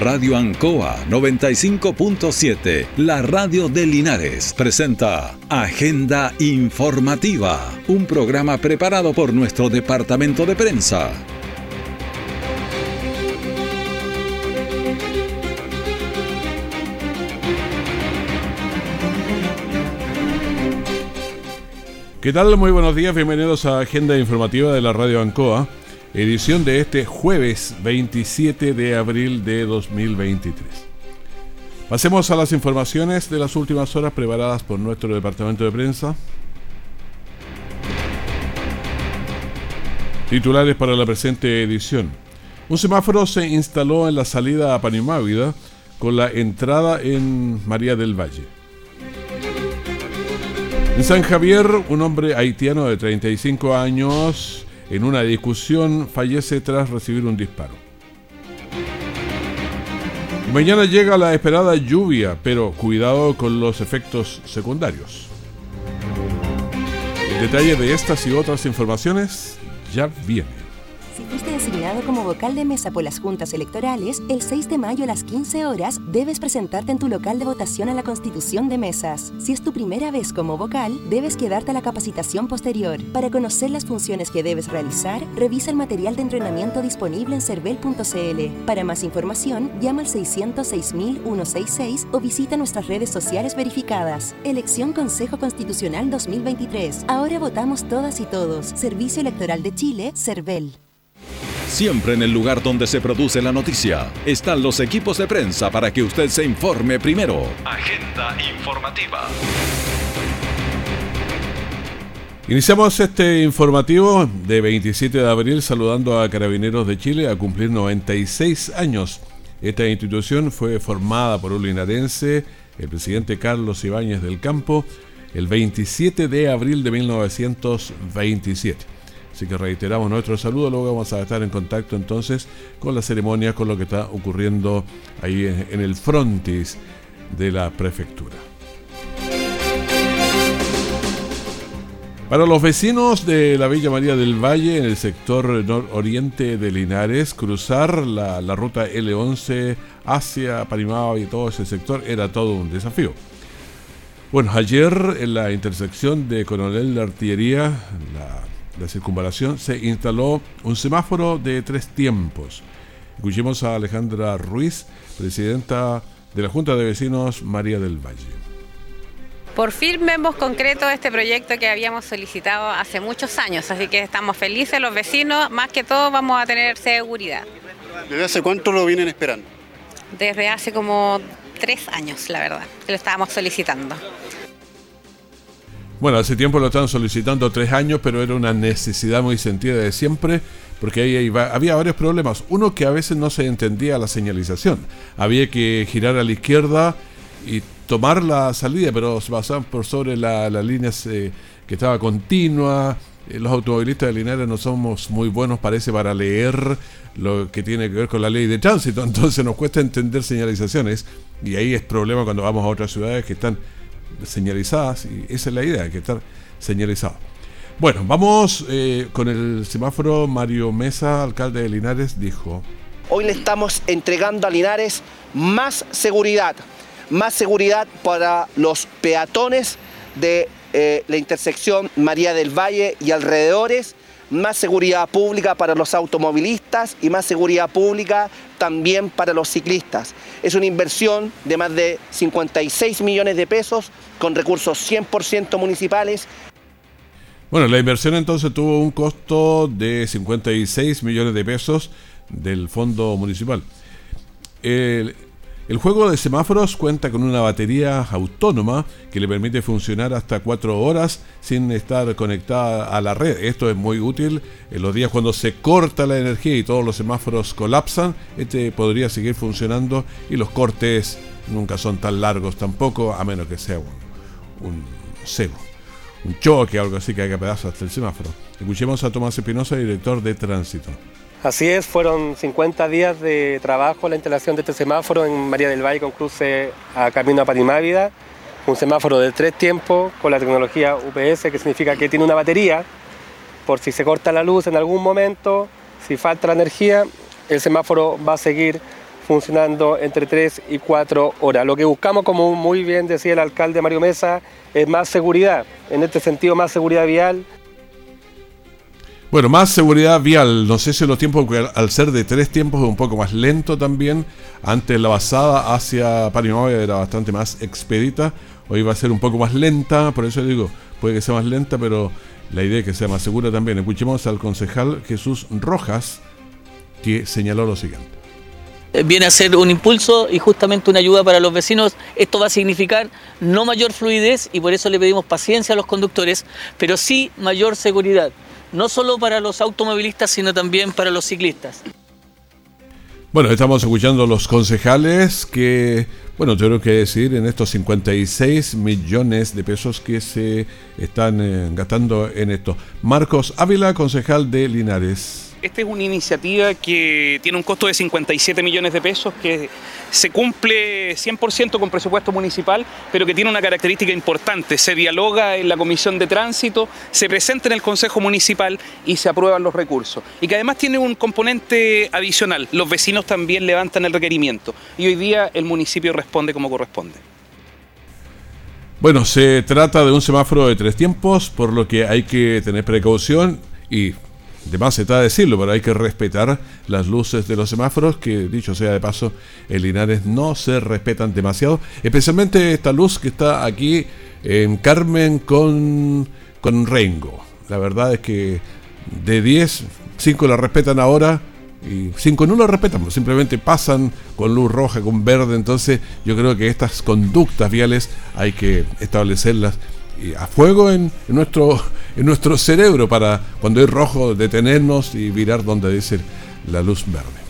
Radio Ancoa 95.7, la radio de Linares, presenta Agenda Informativa, un programa preparado por nuestro departamento de prensa. ¿Qué tal? Muy buenos días, bienvenidos a Agenda Informativa de la Radio Ancoa edición de este jueves 27 de abril de 2023. Pasemos a las informaciones de las últimas horas preparadas por nuestro departamento de prensa. Titulares para la presente edición. Un semáforo se instaló en la salida a Panimávida con la entrada en María del Valle. En San Javier, un hombre haitiano de 35 años en una discusión fallece tras recibir un disparo. mañana llega la esperada lluvia, pero cuidado con los efectos secundarios. Detalle de estas y otras informaciones ya viene como vocal de mesa por las juntas electorales, el 6 de mayo a las 15 horas debes presentarte en tu local de votación a la constitución de mesas. Si es tu primera vez como vocal, debes quedarte a la capacitación posterior. Para conocer las funciones que debes realizar, revisa el material de entrenamiento disponible en cervel.cl. Para más información, llama al 606.166 o visita nuestras redes sociales verificadas. Elección Consejo Constitucional 2023. Ahora votamos todas y todos. Servicio Electoral de Chile, CERVEL. Siempre en el lugar donde se produce la noticia están los equipos de prensa para que usted se informe primero. Agenda informativa. Iniciamos este informativo de 27 de abril saludando a Carabineros de Chile a cumplir 96 años. Esta institución fue formada por un linarense, el presidente Carlos Ibáñez del Campo, el 27 de abril de 1927. Así que reiteramos nuestro saludo, luego vamos a estar en contacto entonces con la ceremonia, con lo que está ocurriendo ahí en el frontis de la prefectura. Para los vecinos de la Villa María del Valle, en el sector nororiente de Linares, cruzar la, ruta L11 hacia Parimao y todo ese sector era todo un desafío. Bueno, ayer en la intersección de Coronel de Artillería, la la circunvalación, se instaló un semáforo de tres tiempos. Escuchemos a Alejandra Ruiz, presidenta de la Junta de Vecinos María del Valle. Por fin vemos concreto este proyecto que habíamos solicitado hace muchos años, así que estamos felices los vecinos, más que todo vamos a tener seguridad. ¿Desde hace cuánto lo vienen esperando? Desde hace como tres años, la verdad, que lo estábamos solicitando. Bueno, hace tiempo lo estaban solicitando tres años, pero era una necesidad muy sentida de siempre, porque ahí había varios problemas. Uno que a veces no se entendía la señalización. Había que girar a la izquierda y tomar la salida, pero se pasaban por sobre la, línea eh, que estaba continua. Eh, los automovilistas de Linares no somos muy buenos, parece, para leer lo que tiene que ver con la ley de tránsito, entonces nos cuesta entender señalizaciones y ahí es problema cuando vamos a otras ciudades que están señalizadas y esa es la idea, hay que estar señalizado. Bueno, vamos eh, con el semáforo. Mario Mesa, alcalde de Linares, dijo... Hoy le estamos entregando a Linares más seguridad, más seguridad para los peatones de eh, la intersección María del Valle y alrededores, más seguridad pública para los automovilistas y más seguridad pública también para los ciclistas. Es una inversión de más de 56 millones de pesos con recursos 100% municipales. Bueno, la inversión entonces tuvo un costo de 56 millones de pesos del fondo municipal. El juego de semáforos cuenta con una batería autónoma que le permite funcionar hasta cuatro horas sin estar conectada a la red. Esto es muy útil en los días cuando se corta la energía y todos los semáforos colapsan. Este podría seguir funcionando y los cortes nunca son tan largos tampoco, a menos que sea un, un, un choque o algo así que haya pedazos hasta el semáforo. Escuchemos a Tomás Espinosa, director de tránsito. Así es, fueron 50 días de trabajo la instalación de este semáforo en María del Valle con cruce a camino a Parimávida, un semáforo de tres tiempos con la tecnología UPS, que significa que tiene una batería por si se corta la luz en algún momento, si falta la energía, el semáforo va a seguir funcionando entre 3 y 4 horas. Lo que buscamos, como muy bien decía el alcalde Mario Mesa, es más seguridad, en este sentido más seguridad vial. Bueno, más seguridad vial, no sé si los tiempos, al ser de tres tiempos es un poco más lento también. Antes la basada hacia Parimóvil era bastante más expedita, hoy va a ser un poco más lenta, por eso digo, puede que sea más lenta, pero la idea es que sea más segura también. Escuchemos al concejal Jesús Rojas, que señaló lo siguiente. Eh, viene a ser un impulso y justamente una ayuda para los vecinos. Esto va a significar no mayor fluidez y por eso le pedimos paciencia a los conductores, pero sí mayor seguridad, no solo para los automovilistas, sino también para los ciclistas. Bueno, estamos escuchando a los concejales que, bueno, tengo que decir, en estos 56 millones de pesos que se están eh, gastando en esto. Marcos Ávila, concejal de Linares. Esta es una iniciativa que tiene un costo de 57 millones de pesos, que se cumple 100% con presupuesto municipal, pero que tiene una característica importante. Se dialoga en la Comisión de Tránsito, se presenta en el Consejo Municipal y se aprueban los recursos. Y que además tiene un componente adicional. Los vecinos también levantan el requerimiento y hoy día el municipio responde como corresponde. Bueno, se trata de un semáforo de tres tiempos, por lo que hay que tener precaución y de más se está decirlo, pero hay que respetar las luces de los semáforos, que dicho sea de paso, en Linares no se respetan demasiado. Especialmente esta luz que está aquí en Carmen con, con Rengo. La verdad es que de 10, 5 la respetan ahora y 5 no la respetan, simplemente pasan con luz roja, con verde. Entonces yo creo que estas conductas viales hay que establecerlas a fuego en, nuestro, en nuestro cerebro para cuando es rojo detenernos y virar donde dice la luz verde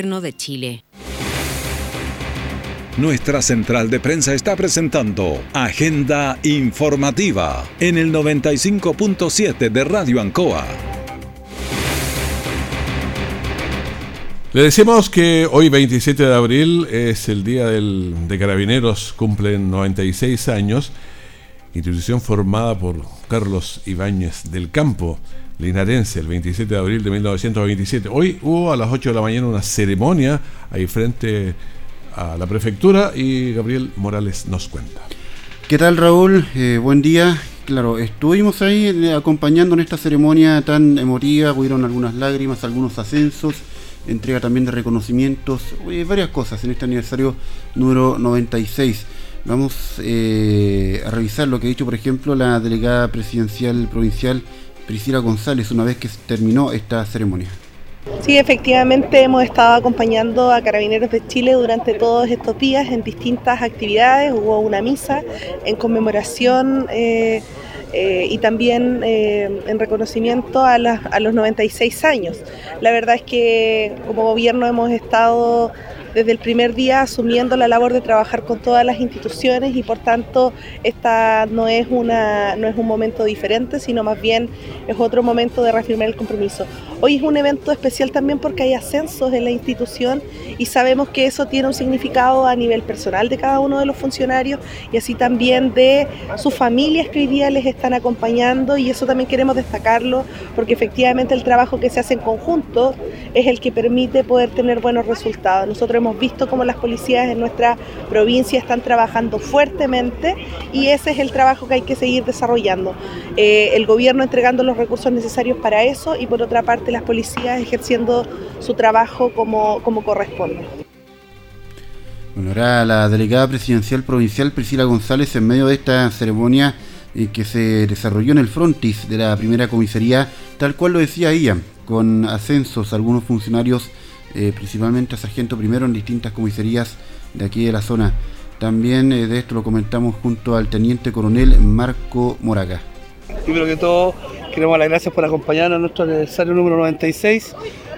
de Chile. Nuestra central de prensa está presentando Agenda Informativa en el 95.7 de Radio Ancoa. Le decimos que hoy 27 de abril es el día del, de Carabineros, cumplen 96 años, institución formada por Carlos Ibáñez del Campo, linarense, el 27 de abril de 1927. Hoy hubo a las 8 de la mañana una ceremonia ahí frente a la prefectura y Gabriel Morales nos cuenta. ¿Qué tal Raúl? Eh, buen día. Claro, estuvimos ahí eh, acompañando en esta ceremonia tan emotiva, hubieron algunas lágrimas, algunos ascensos, entrega también de reconocimientos, varias cosas en este aniversario número 96. Vamos eh, a revisar lo que ha dicho, por ejemplo, la delegada presidencial provincial Priscila González una vez que terminó esta ceremonia. Sí, efectivamente hemos estado acompañando a Carabineros de Chile durante todos estos días en distintas actividades. Hubo una misa en conmemoración eh, eh, y también eh, en reconocimiento a, a los 96 años. La verdad es que como gobierno hemos estado desde el primer día asumiendo la labor de trabajar con todas las instituciones y por tanto esta no es, una, no es un momento diferente, sino más bien es otro momento de reafirmar el compromiso. Hoy es un evento especial también porque hay ascensos en la institución y sabemos que eso tiene un significado a nivel personal de cada uno de los funcionarios y así también de sus familias que hoy día les están acompañando y eso también queremos destacarlo porque efectivamente el trabajo que se hace en conjunto es el que permite poder tener buenos resultados. Nosotros hemos visto cómo las policías en nuestra provincia están trabajando fuertemente y ese es el trabajo que hay que seguir desarrollando. Eh, el gobierno entregando los recursos necesarios para eso y por otra parte las policías ejerciendo su trabajo como, como corresponde. Bueno, ahora la delegada presidencial provincial Priscila González en medio de esta ceremonia eh, que se desarrolló en el frontis de la primera comisaría, tal cual lo decía ella, con ascensos algunos funcionarios eh, principalmente a sargento primero en distintas comisarías de aquí de la zona. También eh, de esto lo comentamos junto al teniente coronel Marco Moraga. Primero que todo, queremos las gracias por acompañarnos en nuestro aniversario número 96.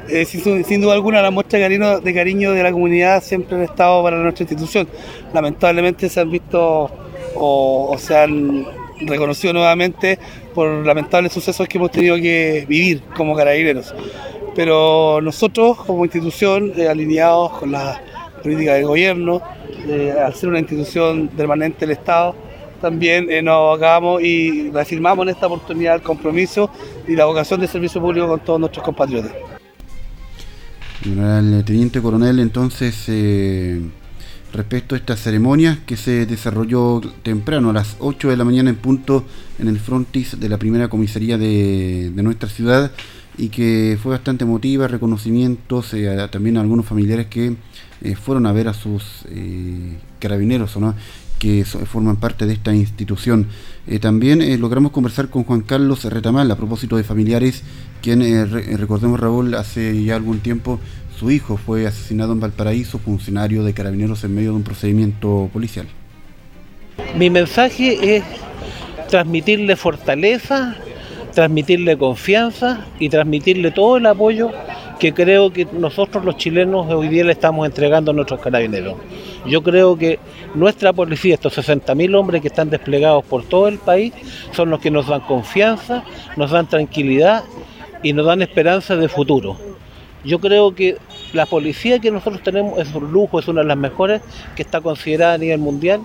eh, sin, duda alguna la muestra de cariño, de la comunidad siempre han estado para nuestra institución. Lamentablemente se han visto o, se han reconocido nuevamente por lamentables sucesos que hemos tenido que vivir como carabineros. Pero nosotros como institución, eh, alineados con la política del gobierno, eh, al ser una institución permanente del Estado, también eh, nos hagamos y reafirmamos en esta oportunidad el compromiso y la vocación de servicio público con todos nuestros compatriotas. El teniente coronel, entonces, respecto a esta ceremonia que se desarrolló temprano, a las 8 de la mañana en punto, en el frontis de la primera comisaría de, nuestra ciudad, y que fue bastante emotiva, reconocimientos eh, también a algunos familiares que fueron a ver a sus carabineros, ¿no? que forman parte de esta institución. Eh, también eh, logramos conversar con Juan Carlos Retamal a propósito de familiares, quien, eh, recordemos Raúl, hace ya algún tiempo su hijo fue asesinado en Valparaíso, funcionario de carabineros en medio de un procedimiento policial. Mi mensaje es transmitirle fortaleza, transmitirle confianza y transmitirle todo el apoyo que creo que nosotros los chilenos hoy día le estamos entregando a nuestros carabineros. Yo creo que nuestra policía, estos 60.000 hombres que están desplegados por todo el país, son los que nos dan confianza, nos dan tranquilidad y nos dan esperanza de futuro. Yo creo que la policía que nosotros tenemos es un lujo, es una de las mejores que está considerada a nivel mundial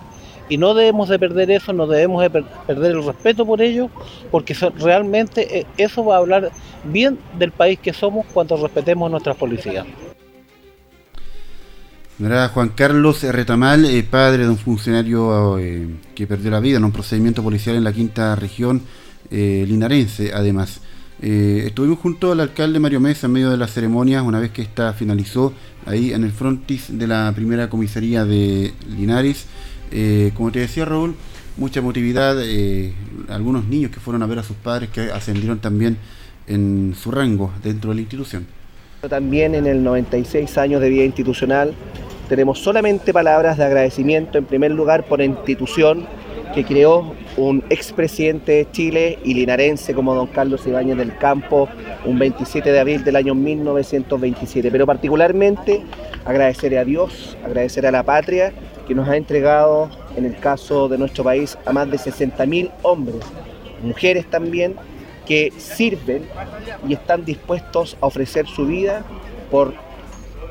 y no debemos de perder eso, no debemos de perder el respeto por ellos, porque realmente eh, eso va a hablar bien del país que somos cuando respetemos nuestras policías. Juan Carlos Retamal, eh, padre de un funcionario eh, que perdió la vida en un procedimiento policial en la quinta región linarense, además. estuvimos junto al alcalde Mario Mesa en medio de la ceremonia, una vez que esta finalizó ahí en el frontis de la primera comisaría de Linares. Eh, como te decía Raúl, mucha emotividad, eh, algunos niños que fueron a ver a sus padres que ascendieron también en su rango dentro de la institución. También en el 96 años de vida institucional tenemos solamente palabras de agradecimiento en primer lugar por la institución que creó un expresidente de Chile y linarense como don Carlos Ibáñez del Campo un 27 de abril del año 1927. Pero particularmente agradecer a Dios, agradecer a la patria que nos ha entregado, en el caso de nuestro país, a más de 60.000 hombres, mujeres también, que sirven y están dispuestos a ofrecer su vida por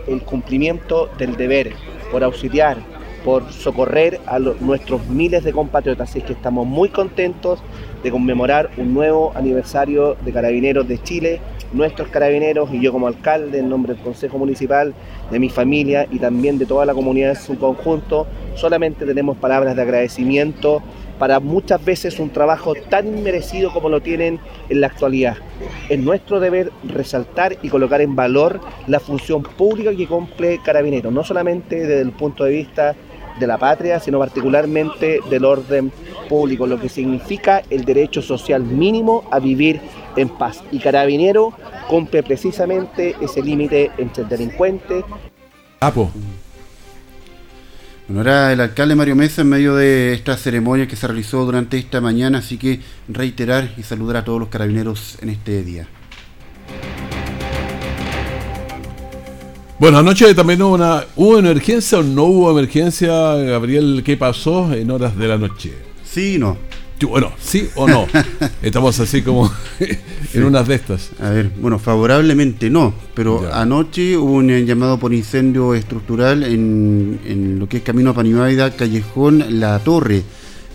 el cumplimiento del deber, por auxiliar, por socorrer a nuestros miles de compatriotas. Así que estamos muy contentos de conmemorar un nuevo aniversario de Carabineros de Chile nuestros carabineros y yo como alcalde, en nombre del Consejo Municipal, de mi familia y también de toda la comunidad en su conjunto, solamente tenemos palabras de agradecimiento para muchas veces un trabajo tan inmerecido como lo tienen en la actualidad. Es nuestro deber resaltar y colocar en valor la función pública que cumple Carabineros, no solamente desde el punto de vista de la patria, sino particularmente del orden público, lo que significa el derecho social mínimo a vivir en paz. Y Carabinero cumple precisamente ese límite entre el delincuente. Apo. Bueno, era el alcalde Mario Mesa en medio de esta ceremonia que se realizó durante esta mañana, así que reiterar y saludar a todos los carabineros en este día. Bueno, anoche también hubo una, ¿hubo emergencia o no hubo emergencia, Gabriel? ¿Qué pasó en horas de la noche? Sí, no. Bueno, sí o no. Estamos así como en unas de estas. A ver, bueno, favorablemente no, pero anoche hubo un llamado por incendio estructural en, lo que es Camino a Panimaida, Callejón La Torre.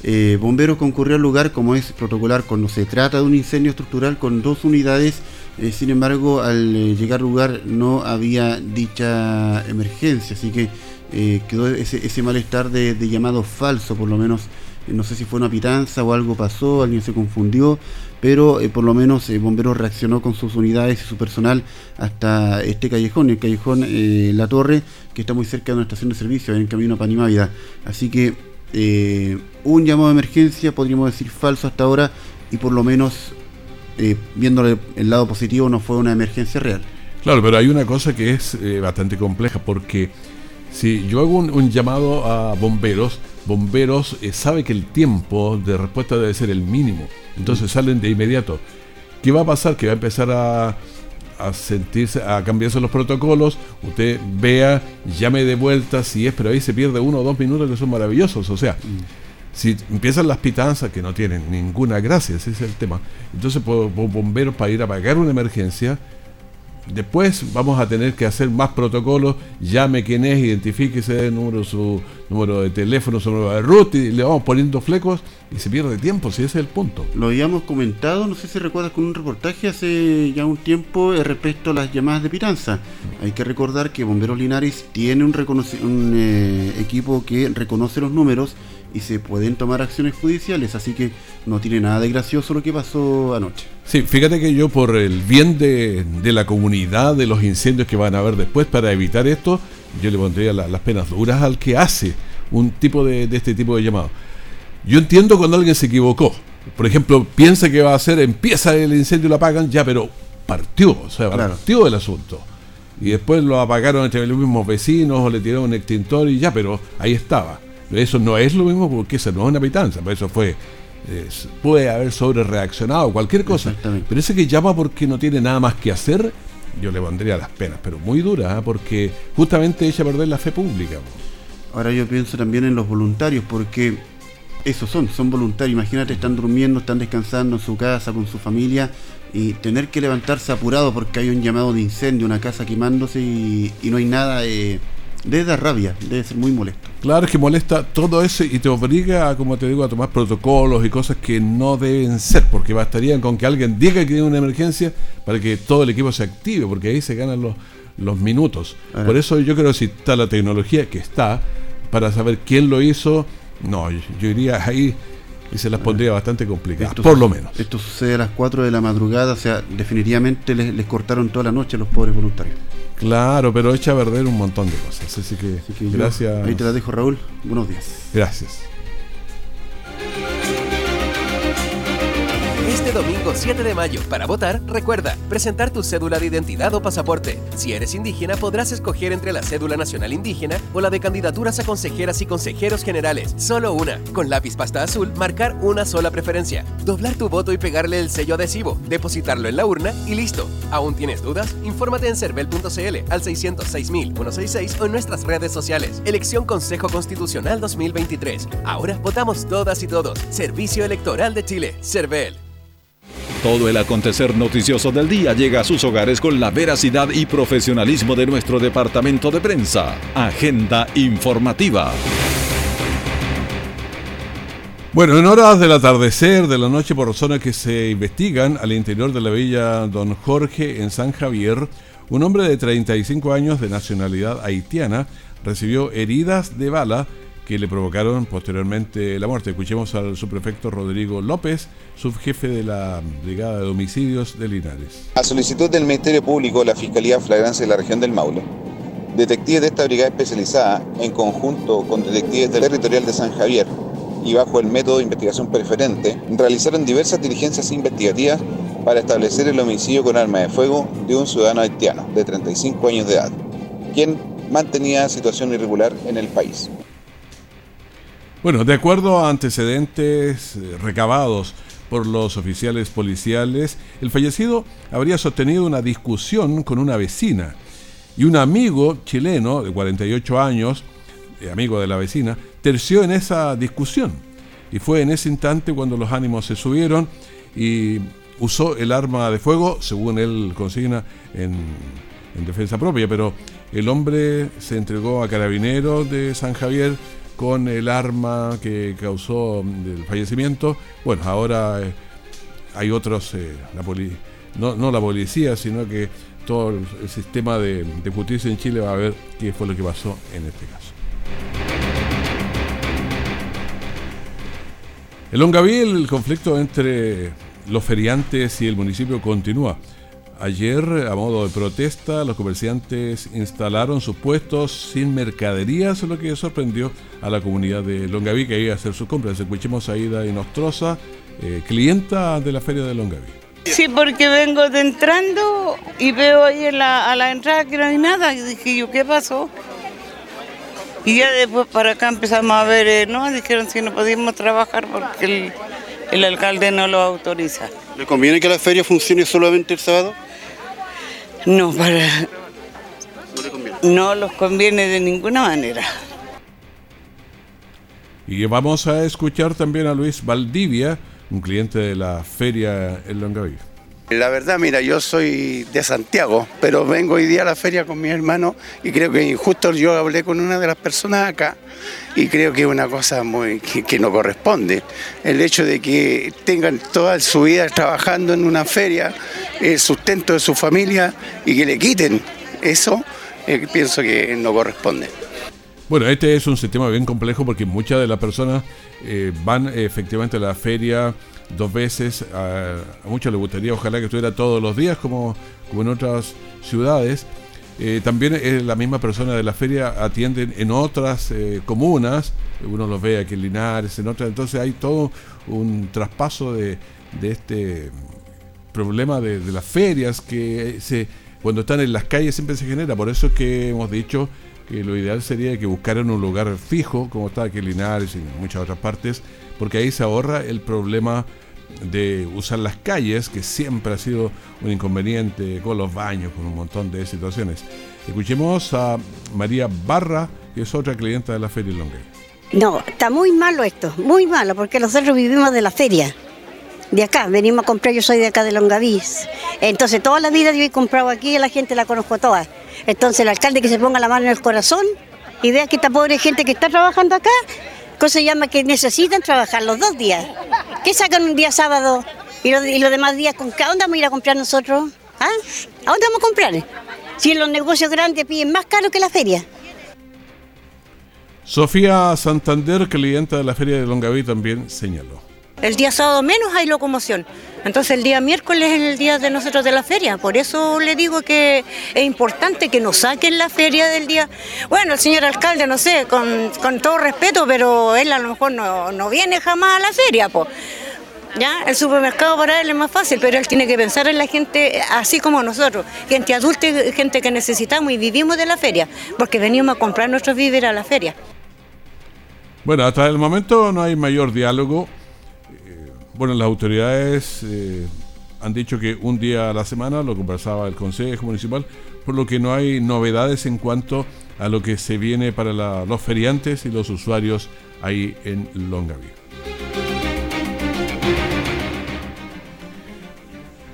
Eh, bomberos concurrió al lugar como es protocolar cuando se trata de un incendio estructural con dos unidades eh, sin embargo, al eh, llegar al lugar no había dicha emergencia, así que eh, quedó ese, malestar de, llamado falso, por lo menos. No sé si fue una pitanza o algo pasó, alguien se confundió, pero por lo menos Bomberos reaccionó con sus unidades y su personal hasta este callejón, el callejón La Torre, que está muy cerca de una estación de servicio, en camino a Panimávida. Así que un llamado de emergencia, podríamos decir falso hasta ahora, y por lo menos eh, viéndole el lado positivo, no fue una emergencia real. Claro, pero hay una cosa que es eh, bastante compleja, porque si yo hago un, llamado a bomberos, bomberos eh, sabe que el tiempo de respuesta debe ser el mínimo, entonces salen de inmediato. ¿Qué va a pasar? Que va a empezar a, a sentirse, a cambiarse los protocolos, usted vea, llame de vuelta si es, pero ahí se pierde uno o dos minutos que son maravillosos. O sea, si empiezan las pitanzas que no tienen ninguna gracia, ese es el tema. Entonces, por bomberos para ir a apagar una emergencia, Después vamos a tener que hacer más protocolos, llame quién es, identifíquese número, su número de teléfono, su número de root y le vamos poniendo flecos y se pierde tiempo, si ese es el punto. Lo habíamos comentado, no sé si recuerdas con un reportaje hace ya un tiempo eh, respecto a las llamadas de piranza. Hay que recordar que Bomberos Linares tiene un, un eh, equipo que reconoce los números y se pueden tomar acciones judiciales, así que no tiene nada de gracioso lo que pasó anoche. Sí, fíjate que yo por el bien de, la comunidad, de los incendios que van a haber después, para evitar esto, yo le pondría las penas duras al que hace un tipo de, este tipo de llamado. Yo entiendo cuando alguien se equivocó. Por ejemplo, piensa que va a hacer, empieza el incendio y lo apagan, ya, pero partió, o sea, partió el asunto. Y después lo apagaron entre los mismos vecinos o le tiraron un extintor y ya, pero ahí estaba. Eso no es lo mismo porque esa no es una pitanza, eso fue puede haber sobre reaccionado, cualquier cosa. Pero ese que llama porque no tiene nada más que hacer, yo le pondría las penas, pero muy duras, ¿ah? porque justamente echa a perder la fe pública. Ahora yo pienso también en los voluntarios, porque esos son, son voluntarios. Imagínate, están durmiendo, están descansando en su casa con su familia y tener que levantarse apurado porque hay un llamado de incendio, una casa quemándose y, no hay nada. Eh, debe dar rabia, debe ser muy molesto. Claro, es que molesta todo eso y te obliga, como te digo, a tomar protocolos y cosas que no deben ser, porque bastarían con que alguien diga que tiene una emergencia para que todo el equipo se active, porque ahí se ganan los, los minutos. Por eso yo creo que si está la tecnología que está, para saber quién lo hizo, no, yo, iría ahí y se las pondría bastante complicadas, por lo menos. Esto sucede a las 4 de la madrugada, o sea, definitivamente les, les cortaron toda la noche a los pobres voluntarios. Claro, pero echa a perder un montón de cosas. Así que, gracias. ahí te la dejo, Raúl. Buenos días. Gracias. Este domingo 7 de mayo, para votar, recuerda presentar tu cédula de identidad o pasaporte. Si eres indígena, podrás escoger entre la cédula nacional indígena o la de candidaturas a consejeras y consejeros generales. Solo una. Con lápiz pasta azul, marcar una sola preferencia. Doblar tu voto y pegarle el sello adhesivo. Depositarlo en la urna y listo. ¿Aún tienes dudas? Infórmate en cervel.cl al 606.166 o en nuestras redes sociales. Elección Consejo Constitucional 2023. Ahora votamos todas y todos. Servicio Electoral de Chile. Cervel. Todo el acontecer noticioso del día llega a sus hogares con la veracidad y profesionalismo de nuestro departamento de prensa. Agenda informativa. Bueno, en horas del atardecer de la noche por zonas que se investigan al interior de la villa Don Jorge en San Javier, un hombre de 35 años de nacionalidad haitiana recibió heridas de bala que le provocaron posteriormente la muerte. Escuchemos al subprefecto Rodrigo López, subjefe de la Brigada de Homicidios de Linares. A solicitud del Ministerio Público, la Fiscalía Flagrancia de la región del Maule, detectives de esta brigada especializada, en conjunto con detectives del territorial de San Javier y bajo el método de investigación preferente, realizaron diversas diligencias investigativas para establecer el homicidio con arma de fuego de un ciudadano haitiano de 35 años de edad, quien mantenía situación irregular en el país. Bueno, de acuerdo a antecedentes eh, recabados por los oficiales policiales, el fallecido habría sostenido una discusión con una vecina y un amigo chileno de 48 años, eh, amigo de la vecina, terció en esa discusión. Y fue en ese instante cuando los ánimos se subieron y usó el arma de fuego, según él consigna, en, en defensa propia. Pero el hombre se entregó a carabineros de San Javier con el arma que causó el fallecimiento. Bueno, ahora eh, hay otros, eh, la no, no, la policía, sino que todo el sistema de, justicia en Chile va a ver qué fue lo que pasó en este caso. En Longaví el conflicto entre los feriantes y el municipio continúa. Ayer, a modo de protesta, los comerciantes instalaron sus puestos sin mercaderías, lo que sorprendió a la comunidad de Longaví que iba a hacer sus compras. Escuchemos a Ida Inostroza, eh, clienta de la feria de Longaví. Sí, porque vengo de entrando y veo ahí a la entrada que no hay nada. Y dije yo, ¿qué pasó? Y ya después para acá empezamos a ver, eh, no, dijeron si no podíamos trabajar porque el, el alcalde no lo autoriza. ¿Le conviene que la feria funcione solamente el sábado? No, para... No los conviene de ninguna manera. Y vamos a escuchar también a Luis Valdivia, un cliente de la feria en Longaví. La verdad, mira, yo soy de Santiago, pero vengo hoy día a la feria con mi hermano y creo que justo yo hablé con una de las personas acá y creo que es una cosa muy que, no corresponde. El hecho de que tengan toda su vida trabajando en una feria, el sustento de su familia y que le quiten eso, eh, pienso que no corresponde. Bueno, este es un sistema bien complejo porque muchas de las personas eh, van efectivamente a la feria dos veces. A, muchos les gustaría, ojalá que estuviera todos los días, como, en otras ciudades. Eh, también es la misma persona de la feria atienden en otras eh, comunas. Uno los ve aquí en Linares, en otras. Entonces hay todo un traspaso de, de este problema de, de, las ferias que se cuando están en las calles siempre se genera. Por eso es que hemos dicho que lo ideal sería que buscaran un lugar fijo, como está aquí en Linares y en muchas otras partes, porque ahí se ahorra el problema de usar las calles, que siempre ha sido un inconveniente con los baños, con un montón de situaciones. Escuchemos a María Barra, que es otra clienta de la Feria Longue. No, está muy malo esto, muy malo, porque nosotros vivimos de la feria. De acá, venimos a comprar, yo soy de acá de Longavís. Entonces, toda la vida yo he comprado aquí y la gente la conozco toda. Entonces, el alcalde que se ponga la mano en el corazón y vea que esta pobre gente que está trabajando acá, cosa llama que necesitan trabajar los dos días. ¿Qué sacan un día sábado y los, demás días? ¿con ¿A dónde vamos a ir a comprar nosotros? ¿Ah? ¿A dónde vamos a comprar? Si en los negocios grandes piden más caro que la feria. Sofía Santander, clienta de la feria de Longaví, también señaló. El día sábado menos hay locomoción. Entonces el día miércoles es el día de nosotros de la feria. Por eso le digo que es importante que nos saquen la feria del día. Bueno, el señor alcalde, no sé, con, todo respeto, pero él a lo mejor no, viene jamás a la feria, pues. ¿Ya? El supermercado para él es más fácil, pero él tiene que pensar en la gente así como nosotros, gente adulta y gente que necesitamos y vivimos de la feria, porque venimos a comprar nuestros víveres a la feria. Bueno, hasta el momento no hay mayor diálogo bueno, las autoridades eh, han dicho que un día a la semana lo conversaba el Consejo Municipal, por lo que no hay novedades en cuanto a lo que se viene para los feriantes y los usuarios ahí en Longaví.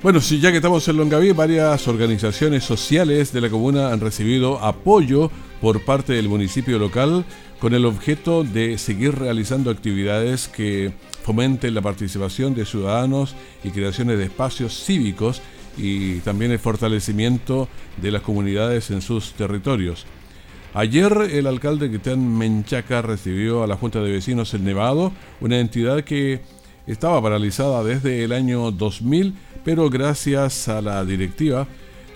Bueno, sí, ya que estamos en Longaví, varias organizaciones sociales de la comuna han recibido apoyo por parte del municipio local con el objeto de seguir realizando actividades que fomenten la participación de ciudadanos y creaciones de espacios cívicos y también el fortalecimiento de las comunidades en sus territorios. Ayer el alcalde Cristian Menchaca recibió a la Junta de Vecinos El Nevado, una entidad que estaba paralizada desde el año 2000, pero gracias a la directiva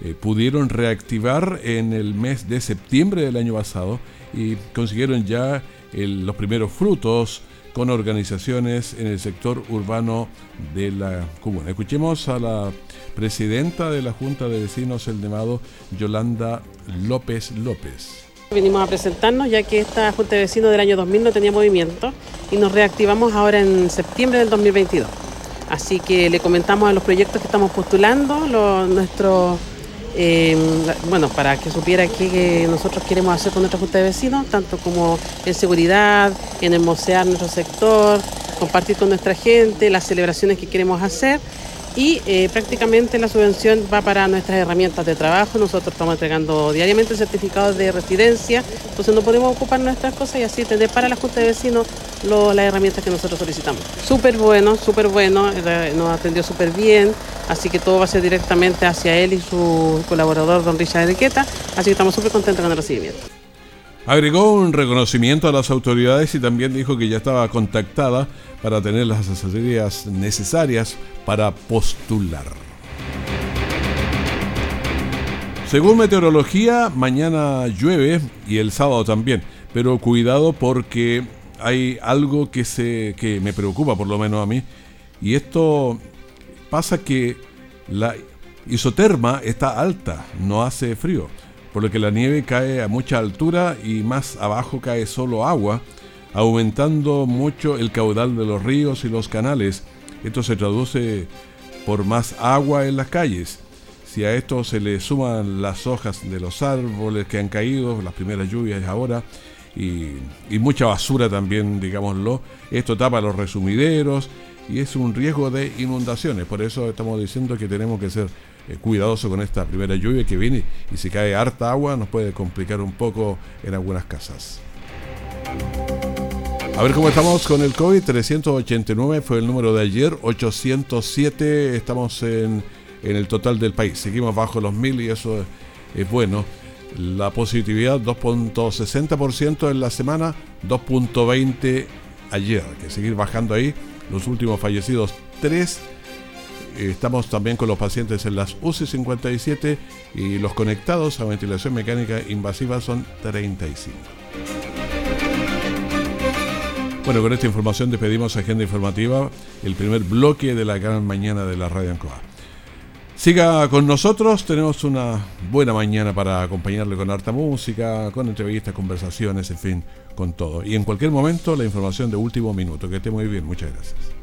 eh, pudieron reactivar en el mes de septiembre del año pasado y consiguieron ya los primeros frutos con organizaciones en el sector urbano de la comuna. Escuchemos a la presidenta de la Junta de Vecinos El Nevado, Yolanda López López. Venimos a presentarnos ya que esta Junta de Vecinos del año 2000 no tenía movimiento y nos reactivamos ahora en septiembre del 2022. Así que le comentamos a los proyectos que estamos postulando, nuestros eh, bueno, para que supiera qué nosotros queremos hacer con nuestra Junta de Vecinos, tanto como en seguridad, en hermosear nuestro sector, compartir con nuestra gente, las celebraciones que queremos hacer y eh, prácticamente la subvención va para nuestras herramientas de trabajo. Nosotros estamos entregando diariamente certificados de residencia, entonces no podemos ocupar nuestras cosas y así tener para la Junta de Vecinos las herramientas que nosotros solicitamos. Súper bueno, súper bueno, eh, nos atendió súper bien, así que todo va a ser directamente hacia él y su colaborador, don Richard Enriqueta, así que estamos súper contentos con el recibimiento. Agregó un reconocimiento a las autoridades y también dijo que ya estaba contactada para tener las asesorías necesarias para postular. Según meteorología, mañana llueve y el sábado también, pero cuidado porque hay algo que, se, que me preocupa, por lo menos a mí, y esto pasa que la isoterma está alta, no hace frío por lo que la nieve cae a mucha altura y más abajo cae solo agua, aumentando mucho el caudal de los ríos y los canales. Esto se traduce por más agua en las calles. Si a esto se le suman las hojas de los árboles que han caído, las primeras lluvias ahora, y, y mucha basura también, digámoslo, esto tapa los resumideros y es un riesgo de inundaciones. Por eso estamos diciendo que tenemos que ser eh, cuidadosos con esta primera lluvia que viene y si cae harta agua nos puede complicar un poco en algunas casas. A ver cómo estamos con el COVID. 389 fue el número de ayer, 807 estamos en, en el total del país. Seguimos bajo los mil y eso es bueno. La positividad 2.60% en la semana, 2.20 ayer. Hay que seguir bajando ahí. Los últimos fallecidos 3. Estamos también con los pacientes en las UCI 57 y los conectados a ventilación mecánica invasiva son 35. Bueno, con esta información despedimos Agenda Informativa, el primer bloque de la gran mañana de la Radio Ancoa. Siga con nosotros, tenemos una buena mañana para acompañarle con harta música, con entrevistas, conversaciones, en fin, con todo. Y en cualquier momento la información de último minuto. Que esté muy bien, muchas gracias.